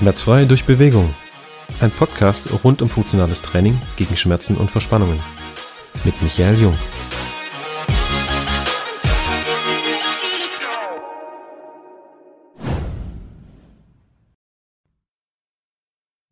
Schmerzfrei durch Bewegung. Ein Podcast rund um funktionales Training gegen Schmerzen und Verspannungen. Mit Michael Jung.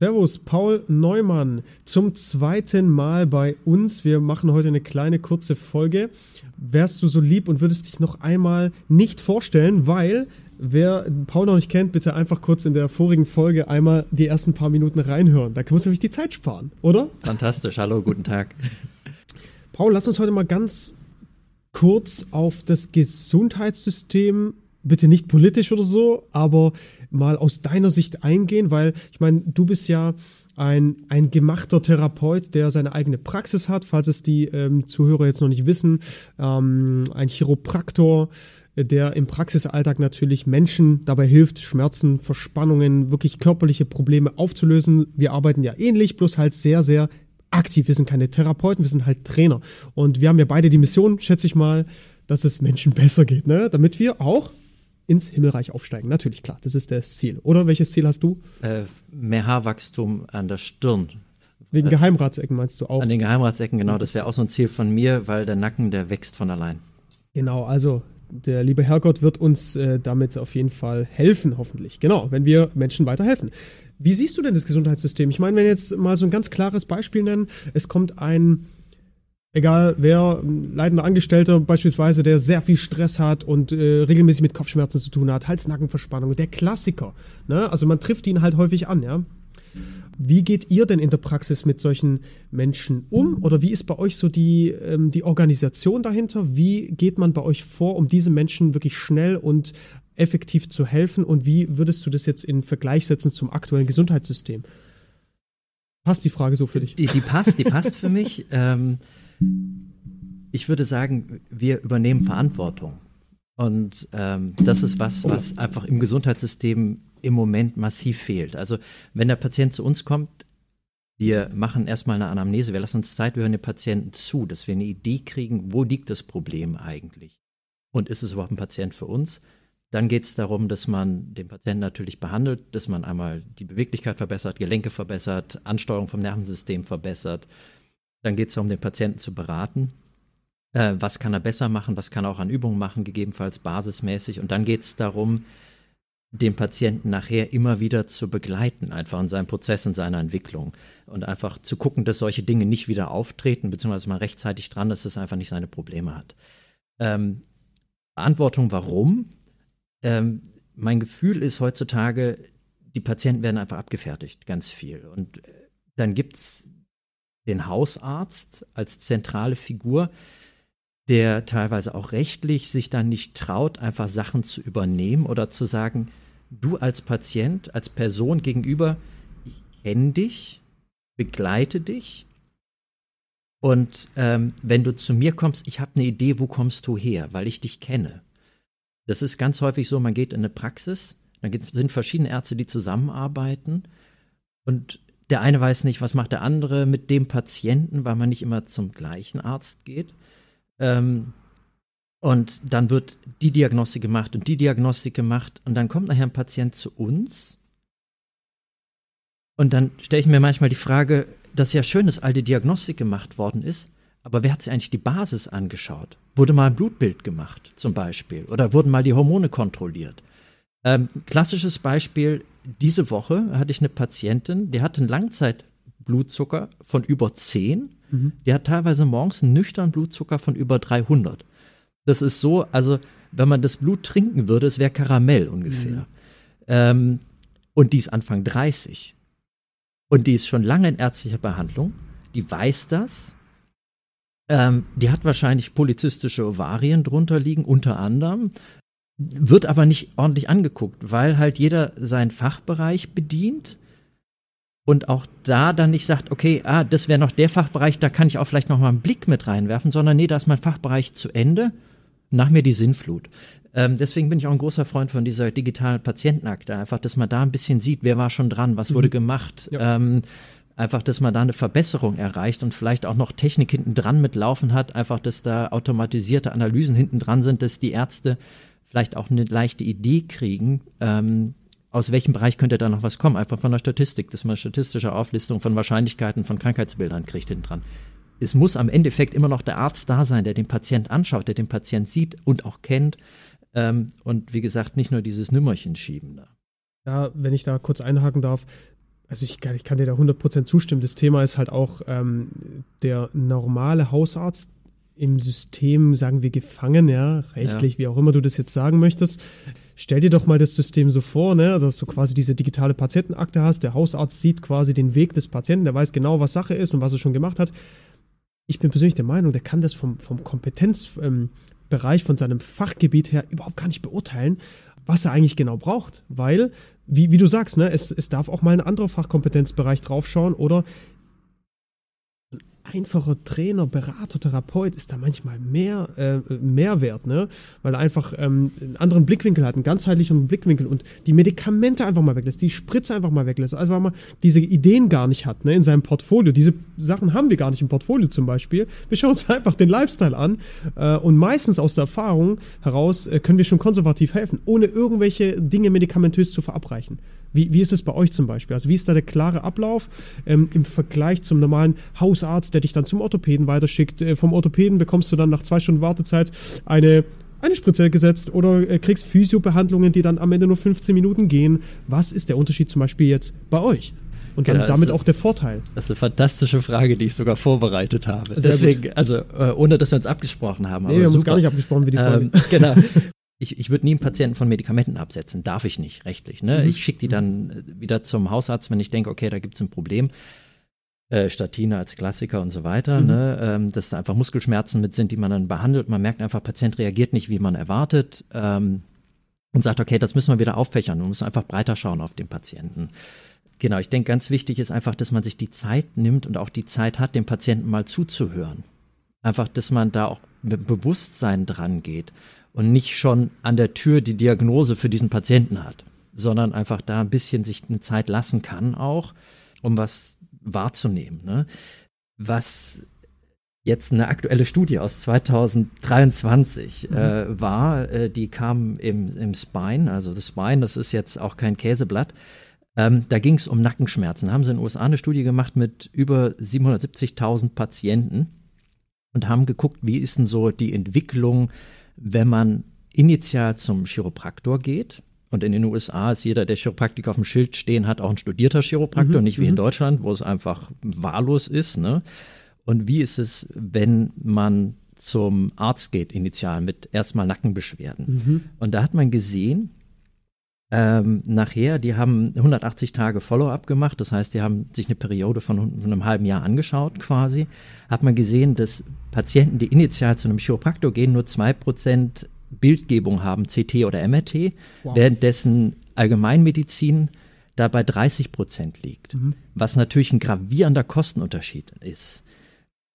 Servus, Paul Neumann zum zweiten Mal bei uns. Wir machen heute eine kleine kurze Folge. Wärst du so lieb und würdest dich noch einmal nicht vorstellen, weil wer Paul noch nicht kennt, bitte einfach kurz in der vorigen Folge einmal die ersten paar Minuten reinhören. Da können wir nämlich die Zeit sparen, oder? Fantastisch. Hallo, guten Tag. Paul, lass uns heute mal ganz kurz auf das Gesundheitssystem bitte nicht politisch oder so, aber mal aus deiner Sicht eingehen, weil ich meine, du bist ja ein, ein gemachter Therapeut, der seine eigene Praxis hat, falls es die ähm, Zuhörer jetzt noch nicht wissen, ähm, ein Chiropraktor, der im Praxisalltag natürlich Menschen dabei hilft, Schmerzen, Verspannungen, wirklich körperliche Probleme aufzulösen. Wir arbeiten ja ähnlich, bloß halt sehr, sehr aktiv. Wir sind keine Therapeuten, wir sind halt Trainer. Und wir haben ja beide die Mission, schätze ich mal, dass es Menschen besser geht, ne? damit wir auch ins Himmelreich aufsteigen. Natürlich, klar, das ist das Ziel. Oder welches Ziel hast du? Äh, mehr Haarwachstum an der Stirn. Wegen äh, Geheimratsecken meinst du auch? An den Geheimratsecken, genau. Das wäre auch so ein Ziel von mir, weil der Nacken, der wächst von allein. Genau, also der liebe Herrgott wird uns äh, damit auf jeden Fall helfen, hoffentlich. Genau, wenn wir Menschen weiterhelfen. Wie siehst du denn das Gesundheitssystem? Ich meine, wenn wir jetzt mal so ein ganz klares Beispiel nennen, es kommt ein egal wer, leitender Angestellter beispielsweise, der sehr viel Stress hat und äh, regelmäßig mit Kopfschmerzen zu tun hat, Hals-Nackenverspannung, der Klassiker. Ne? Also man trifft ihn halt häufig an, ja. Wie geht ihr denn in der Praxis mit solchen Menschen um? Oder wie ist bei euch so die, ähm, die Organisation dahinter? Wie geht man bei euch vor, um diesen Menschen wirklich schnell und effektiv zu helfen? Und wie würdest du das jetzt in Vergleich setzen zum aktuellen Gesundheitssystem? Passt die Frage so für dich? Die, die passt, die passt für mich. Ähm, ich würde sagen, wir übernehmen Verantwortung. Und ähm, das ist was, was einfach im Gesundheitssystem im Moment massiv fehlt. Also wenn der Patient zu uns kommt, wir machen erstmal eine Anamnese, wir lassen uns Zeit, wir hören den Patienten zu, dass wir eine Idee kriegen, wo liegt das Problem eigentlich? Und ist es überhaupt ein Patient für uns? Dann geht es darum, dass man den Patienten natürlich behandelt, dass man einmal die Beweglichkeit verbessert, Gelenke verbessert, Ansteuerung vom Nervensystem verbessert, dann geht es darum, den Patienten zu beraten. Äh, was kann er besser machen? Was kann er auch an Übungen machen, gegebenenfalls basismäßig? Und dann geht es darum, den Patienten nachher immer wieder zu begleiten, einfach in seinem Prozess, in seiner Entwicklung. Und einfach zu gucken, dass solche Dinge nicht wieder auftreten, beziehungsweise man rechtzeitig dran dass es einfach nicht seine Probleme hat. Ähm, Verantwortung, warum? Ähm, mein Gefühl ist heutzutage, die Patienten werden einfach abgefertigt, ganz viel. Und äh, dann gibt es den Hausarzt als zentrale Figur, der teilweise auch rechtlich sich dann nicht traut, einfach Sachen zu übernehmen oder zu sagen, du als Patient, als Person gegenüber, ich kenne dich, begleite dich. Und ähm, wenn du zu mir kommst, ich habe eine Idee, wo kommst du her, weil ich dich kenne. Das ist ganz häufig so, man geht in eine Praxis, dann sind verschiedene Ärzte, die zusammenarbeiten und der eine weiß nicht, was macht der andere mit dem Patienten, weil man nicht immer zum gleichen Arzt geht. Ähm, und dann wird die Diagnostik gemacht und die Diagnostik gemacht und dann kommt nachher ein Patient zu uns. Und dann stelle ich mir manchmal die Frage, dass ja schön, dass all die Diagnostik gemacht worden ist, aber wer hat sich eigentlich die Basis angeschaut? Wurde mal ein Blutbild gemacht, zum Beispiel? Oder wurden mal die Hormone kontrolliert? Ähm, klassisches Beispiel, diese Woche hatte ich eine Patientin, die hatte einen Langzeitblutzucker von über 10. Mhm. Die hat teilweise morgens einen nüchternen Blutzucker von über 300. Das ist so, also wenn man das Blut trinken würde, es wäre Karamell ungefähr. Mhm. Ähm, und die ist Anfang 30. Und die ist schon lange in ärztlicher Behandlung. Die weiß das. Ähm, die hat wahrscheinlich polizistische Ovarien drunter liegen, unter anderem wird aber nicht ordentlich angeguckt, weil halt jeder seinen Fachbereich bedient und auch da dann nicht sagt, okay, ah, das wäre noch der Fachbereich, da kann ich auch vielleicht noch mal einen Blick mit reinwerfen, sondern nee, da ist mein Fachbereich zu Ende, nach mir die Sinnflut. Ähm, deswegen bin ich auch ein großer Freund von dieser digitalen Patientenakte, einfach, dass man da ein bisschen sieht, wer war schon dran, was wurde mhm. gemacht. Ja. Ähm, einfach, dass man da eine Verbesserung erreicht und vielleicht auch noch Technik hinten dran mitlaufen hat, einfach, dass da automatisierte Analysen hinten dran sind, dass die Ärzte vielleicht auch eine leichte Idee kriegen, ähm, aus welchem Bereich könnte da noch was kommen? Einfach von der Statistik, dass man eine statistische Auflistung von Wahrscheinlichkeiten von Krankheitsbildern kriegt hinten dran. Es muss am Endeffekt immer noch der Arzt da sein, der den Patient anschaut, der den Patient sieht und auch kennt. Ähm, und wie gesagt, nicht nur dieses Nümmerchen schieben da. Ja, wenn ich da kurz einhaken darf, also ich, ich kann dir da 100% zustimmen. Das Thema ist halt auch ähm, der normale Hausarzt im System, sagen wir, gefangen, ja, rechtlich, ja. wie auch immer du das jetzt sagen möchtest. Stell dir doch mal das System so vor, ne, dass du quasi diese digitale Patientenakte hast. Der Hausarzt sieht quasi den Weg des Patienten, der weiß genau, was Sache ist und was er schon gemacht hat. Ich bin persönlich der Meinung, der kann das vom, vom Kompetenzbereich, ähm, von seinem Fachgebiet her überhaupt gar nicht beurteilen, was er eigentlich genau braucht. Weil, wie, wie du sagst, ne, es, es darf auch mal ein anderer Fachkompetenzbereich draufschauen oder einfacher Trainer, Berater, Therapeut ist da manchmal mehr äh, Mehrwert, ne? Weil er einfach ähm, einen anderen Blickwinkel hat, einen ganzheitlichen Blickwinkel und die Medikamente einfach mal weglässt, die Spritze einfach mal weglässt, also weil man diese Ideen gar nicht hat, ne, in seinem Portfolio. Diese Sachen haben wir gar nicht im Portfolio zum Beispiel. Wir schauen uns einfach den Lifestyle an äh, und meistens aus der Erfahrung heraus äh, können wir schon konservativ helfen, ohne irgendwelche Dinge medikamentös zu verabreichen. Wie, wie ist es bei euch zum Beispiel? Also wie ist da der klare Ablauf ähm, im Vergleich zum normalen Hausarzt, der dich dann zum Orthopäden weiterschickt? Äh, vom Orthopäden bekommst du dann nach zwei Stunden Wartezeit eine eine Spritze gesetzt oder äh, kriegst Physiobehandlungen, die dann am Ende nur 15 Minuten gehen. Was ist der Unterschied zum Beispiel jetzt bei euch? Und dann genau, damit ist, auch der Vorteil. Das ist eine fantastische Frage, die ich sogar vorbereitet habe. Sehr Deswegen, gut. also äh, ohne dass wir uns abgesprochen haben. Nee, wir haben super. uns gar nicht abgesprochen, wie die Folge. Ähm, genau. Ich, ich würde nie einen Patienten von Medikamenten absetzen, darf ich nicht rechtlich. Ne? Mhm. Ich schicke die dann äh, wieder zum Hausarzt, wenn ich denke, okay, da gibt es ein Problem. Äh, Statine als Klassiker und so weiter, mhm. ne? ähm, dass da einfach Muskelschmerzen mit sind, die man dann behandelt. Man merkt einfach, Patient reagiert nicht, wie man erwartet ähm, und sagt, okay, das müssen wir wieder auffächern. Man muss einfach breiter schauen auf den Patienten. Genau, ich denke, ganz wichtig ist einfach, dass man sich die Zeit nimmt und auch die Zeit hat, dem Patienten mal zuzuhören. Einfach, dass man da auch mit Bewusstsein dran geht und nicht schon an der Tür die Diagnose für diesen Patienten hat, sondern einfach da ein bisschen sich eine Zeit lassen kann auch, um was wahrzunehmen. Ne? Was jetzt eine aktuelle Studie aus 2023 mhm. äh, war, äh, die kam im, im Spine, also das Spine, das ist jetzt auch kein Käseblatt. Ähm, da ging es um Nackenschmerzen. Da haben sie in den USA eine Studie gemacht mit über 770.000 Patienten und haben geguckt, wie ist denn so die Entwicklung wenn man initial zum Chiropraktor geht, und in den USA ist jeder, der Chiropraktiker auf dem Schild stehen hat, auch ein studierter Chiropraktor, mhm, nicht wie in mhm. Deutschland, wo es einfach wahllos ist. Ne? Und wie ist es, wenn man zum Arzt geht, initial mit erstmal Nackenbeschwerden? Mhm. Und da hat man gesehen, ähm, nachher, die haben 180 Tage Follow-up gemacht, das heißt, die haben sich eine Periode von, von einem halben Jahr angeschaut quasi, hat man gesehen, dass Patienten, die initial zu einem Chiropraktor gehen, nur 2% Bildgebung haben, CT oder MRT, wow. währenddessen Allgemeinmedizin da bei 30% liegt, mhm. was natürlich ein gravierender Kostenunterschied ist.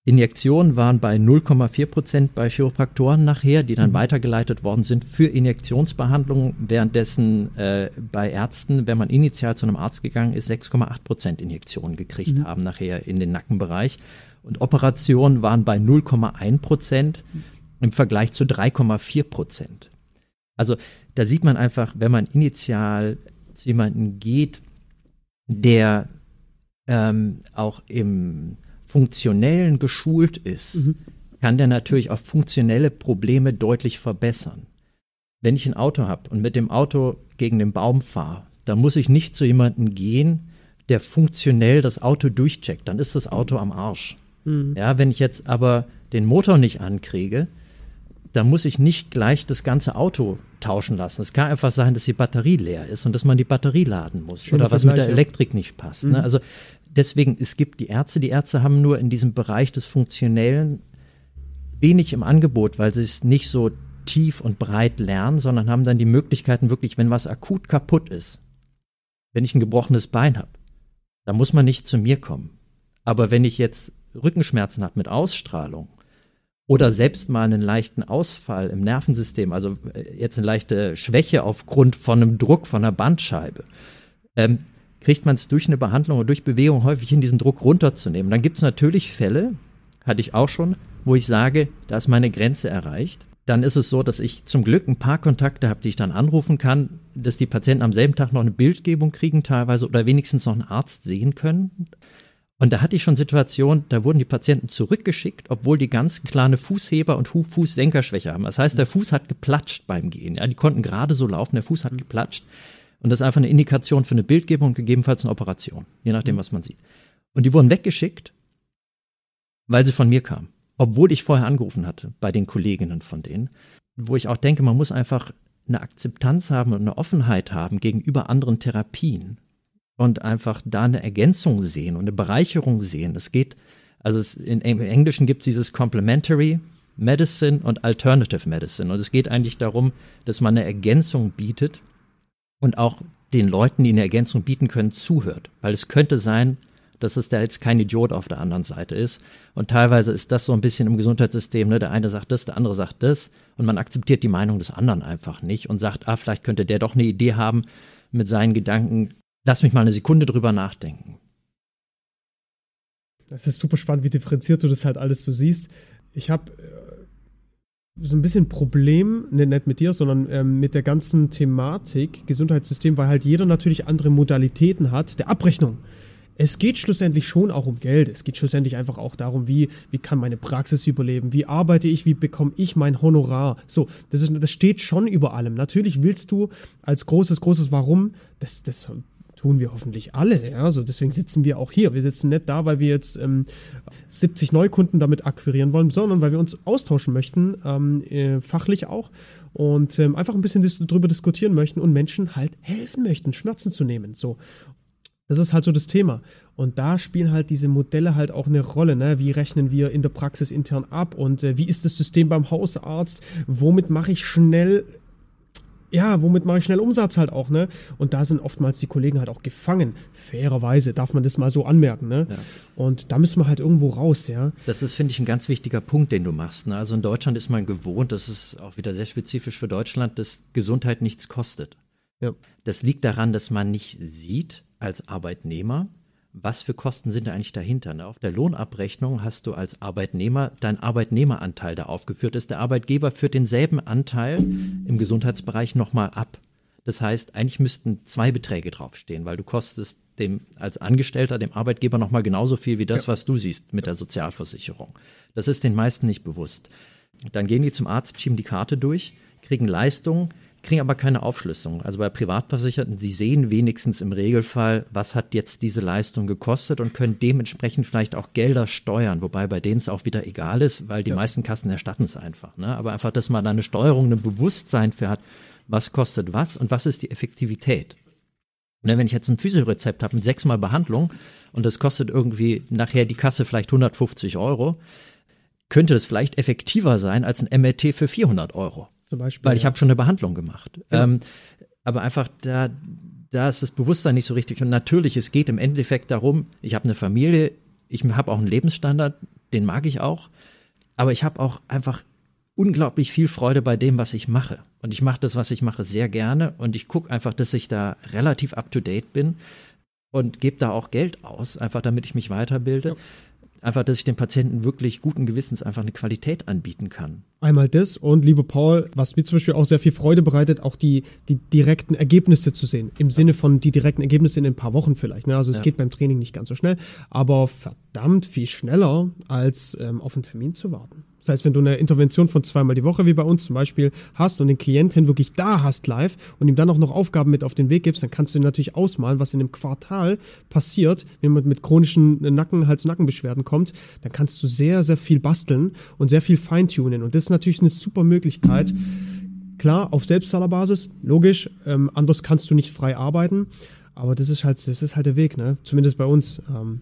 Injektionen waren bei 0,4 Prozent bei Chiropraktoren nachher, die dann mhm. weitergeleitet worden sind für Injektionsbehandlungen, währenddessen äh, bei Ärzten, wenn man initial zu einem Arzt gegangen ist, 6,8 Prozent Injektionen gekriegt mhm. haben nachher in den Nackenbereich. Und Operationen waren bei 0,1 Prozent im Vergleich zu 3,4 Prozent. Also da sieht man einfach, wenn man initial zu jemandem geht, der ähm, auch im Funktionellen geschult ist, mhm. kann der natürlich auch funktionelle Probleme deutlich verbessern. Wenn ich ein Auto habe und mit dem Auto gegen den Baum fahre, dann muss ich nicht zu jemandem gehen, der funktionell das Auto durchcheckt. Dann ist das Auto am Arsch. Mhm. Ja, wenn ich jetzt aber den Motor nicht ankriege, dann muss ich nicht gleich das ganze Auto tauschen lassen. Es kann einfach sein, dass die Batterie leer ist und dass man die Batterie laden muss Schöner oder was mit der Elektrik nicht passt. Ne? Mhm. Ne? Also deswegen, es gibt die Ärzte, die Ärzte haben nur in diesem Bereich des Funktionellen wenig im Angebot, weil sie es nicht so tief und breit lernen, sondern haben dann die Möglichkeiten wirklich, wenn was akut kaputt ist, wenn ich ein gebrochenes Bein habe, dann muss man nicht zu mir kommen. Aber wenn ich jetzt Rückenschmerzen habe mit Ausstrahlung oder selbst mal einen leichten Ausfall im Nervensystem, also äh, jetzt eine leichte Schwäche aufgrund von einem Druck von einer Bandscheibe, ähm, kriegt man es durch eine Behandlung oder durch Bewegung häufig hin, diesen Druck runterzunehmen. Dann gibt es natürlich Fälle, hatte ich auch schon, wo ich sage, da ist meine Grenze erreicht. dann ist es so, dass ich zum Glück ein paar Kontakte habe, die ich dann anrufen kann, dass die Patienten am selben Tag noch eine Bildgebung kriegen teilweise oder wenigstens noch einen Arzt sehen können. Und da hatte ich schon Situationen, da wurden die Patienten zurückgeschickt, obwohl die ganz kleine Fußheber- und Fußsenkerschwäche haben. Das heißt, der Fuß hat geplatscht beim Gehen. Ja, die konnten gerade so laufen, der Fuß hat geplatscht. Und das ist einfach eine Indikation für eine Bildgebung und gegebenenfalls eine Operation, je nachdem, was man sieht. Und die wurden weggeschickt, weil sie von mir kamen obwohl ich vorher angerufen hatte bei den Kolleginnen von denen, wo ich auch denke, man muss einfach eine Akzeptanz haben und eine Offenheit haben gegenüber anderen Therapien und einfach da eine Ergänzung sehen und eine Bereicherung sehen. Es geht, also es, in, im Englischen gibt es dieses Complementary Medicine und Alternative Medicine und es geht eigentlich darum, dass man eine Ergänzung bietet und auch den Leuten, die eine Ergänzung bieten können, zuhört. Weil es könnte sein, dass es da jetzt kein Idiot auf der anderen Seite ist. Und teilweise ist das so ein bisschen im Gesundheitssystem, ne? der eine sagt das, der andere sagt das und man akzeptiert die Meinung des anderen einfach nicht und sagt, ah, vielleicht könnte der doch eine Idee haben mit seinen Gedanken. Lass mich mal eine Sekunde drüber nachdenken. Das ist super spannend, wie differenziert du das halt alles so siehst. Ich habe äh, so ein bisschen Problem, ne, nicht mit dir, sondern ähm, mit der ganzen Thematik Gesundheitssystem, weil halt jeder natürlich andere Modalitäten hat der Abrechnung es geht schlussendlich schon auch um Geld. Es geht schlussendlich einfach auch darum, wie, wie kann meine Praxis überleben? Wie arbeite ich? Wie bekomme ich mein Honorar? So, das, ist, das steht schon über allem. Natürlich willst du als großes, großes Warum, das, das tun wir hoffentlich alle. Ja? So, deswegen sitzen wir auch hier. Wir sitzen nicht da, weil wir jetzt ähm, 70 Neukunden damit akquirieren wollen, sondern weil wir uns austauschen möchten, ähm, äh, fachlich auch und ähm, einfach ein bisschen dis drüber diskutieren möchten und Menschen halt helfen möchten, Schmerzen zu nehmen. So. Das ist halt so das Thema. Und da spielen halt diese Modelle halt auch eine Rolle. Ne? Wie rechnen wir in der Praxis intern ab und äh, wie ist das System beim Hausarzt? Womit mache ich schnell, ja, womit mache ich schnell Umsatz halt auch, ne? Und da sind oftmals die Kollegen halt auch gefangen. Fairerweise darf man das mal so anmerken, ne? Ja. Und da müssen wir halt irgendwo raus, ja. Das ist, finde ich, ein ganz wichtiger Punkt, den du machst. Ne? Also in Deutschland ist man gewohnt, das ist auch wieder sehr spezifisch für Deutschland, dass Gesundheit nichts kostet. Ja. Das liegt daran, dass man nicht sieht, als Arbeitnehmer, was für Kosten sind da eigentlich dahinter? Ne? Auf der Lohnabrechnung hast du als Arbeitnehmer dein Arbeitnehmeranteil da aufgeführt ist. Der Arbeitgeber führt denselben Anteil im Gesundheitsbereich nochmal ab. Das heißt, eigentlich müssten zwei Beträge draufstehen, weil du kostest dem als Angestellter, dem Arbeitgeber nochmal genauso viel wie das, ja. was du siehst mit der Sozialversicherung. Das ist den meisten nicht bewusst. Dann gehen die zum Arzt, schieben die Karte durch, kriegen Leistungen, kriegen aber keine Aufschlüsselung. Also bei Privatversicherten, sie sehen wenigstens im Regelfall, was hat jetzt diese Leistung gekostet und können dementsprechend vielleicht auch Gelder steuern, wobei bei denen es auch wieder egal ist, weil die ja. meisten Kassen erstatten es einfach. Ne? Aber einfach, dass man da eine Steuerung, ein Bewusstsein für hat, was kostet was und was ist die Effektivität. Ne, wenn ich jetzt ein Physiorezept habe mit sechsmal Behandlung und das kostet irgendwie nachher die Kasse vielleicht 150 Euro, könnte es vielleicht effektiver sein als ein MRT für 400 Euro. Zum Beispiel. Weil ich ja. habe schon eine Behandlung gemacht. Ja. Ähm, aber einfach da, da ist das Bewusstsein nicht so richtig. Und natürlich, es geht im Endeffekt darum, ich habe eine Familie, ich habe auch einen Lebensstandard, den mag ich auch. Aber ich habe auch einfach unglaublich viel Freude bei dem, was ich mache. Und ich mache das, was ich mache, sehr gerne. Und ich gucke einfach, dass ich da relativ up-to-date bin und gebe da auch Geld aus, einfach damit ich mich weiterbilde. Ja. Einfach, dass ich den Patienten wirklich guten Gewissens einfach eine Qualität anbieten kann. Einmal das und lieber Paul, was mir zum Beispiel auch sehr viel Freude bereitet, auch die, die direkten Ergebnisse zu sehen. Im Sinne von die direkten Ergebnisse in ein paar Wochen vielleicht. Ne? Also es ja. geht beim Training nicht ganz so schnell, aber verdammt viel schneller, als ähm, auf einen Termin zu warten. Das heißt, wenn du eine Intervention von zweimal die Woche, wie bei uns zum Beispiel, hast und den Klienten wirklich da hast live und ihm dann auch noch Aufgaben mit auf den Weg gibst, dann kannst du natürlich ausmalen, was in einem Quartal passiert, wenn man mit chronischen Nacken, Hals-Nackenbeschwerden kommt. Dann kannst du sehr, sehr viel basteln und sehr viel feintunen. Und das ist natürlich eine super Möglichkeit. Klar, auf Selbstzahlerbasis, logisch, ähm, anders kannst du nicht frei arbeiten. Aber das ist halt, das ist halt der Weg, ne? Zumindest bei uns. Ähm,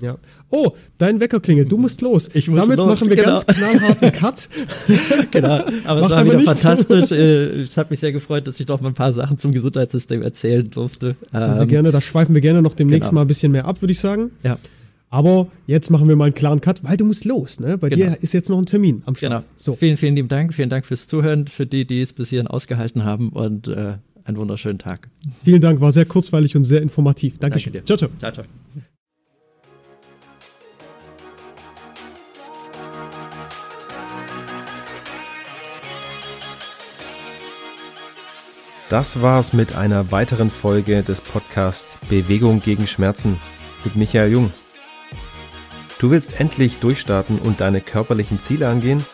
ja. Oh, dein Wecker klingelt, du musst los. Ich muss Damit los, machen wir genau. ganz knallharten Cut. genau, aber es war wieder fantastisch. Äh, es hat mich sehr gefreut, dass ich doch mal ein paar Sachen zum Gesundheitssystem erzählen durfte. Also ähm, gerne, da schweifen wir gerne noch demnächst genau. mal ein bisschen mehr ab, würde ich sagen. Ja. Aber jetzt machen wir mal einen klaren Cut, weil du musst los. Ne? Bei genau. dir ist jetzt noch ein Termin am Start. Genau. So. Vielen, vielen lieben Dank. Vielen Dank fürs Zuhören, für die, die es bis hierhin ausgehalten haben und äh, einen wunderschönen Tag. Vielen Dank, war sehr kurzweilig und sehr informativ. Dankeschön. Danke dir. Ciao, ciao. ciao, ciao. Das war's mit einer weiteren Folge des Podcasts Bewegung gegen Schmerzen mit Michael Jung. Du willst endlich durchstarten und deine körperlichen Ziele angehen?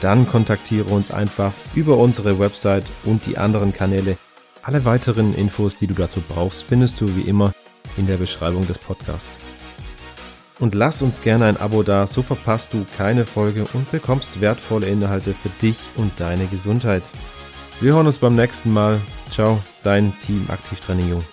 Dann kontaktiere uns einfach über unsere Website und die anderen Kanäle. Alle weiteren Infos, die du dazu brauchst, findest du wie immer in der Beschreibung des Podcasts. Und lass uns gerne ein Abo da, so verpasst du keine Folge und bekommst wertvolle Inhalte für dich und deine Gesundheit. Wir hören uns beim nächsten Mal. Ciao, dein Team Aktivtraining Jung.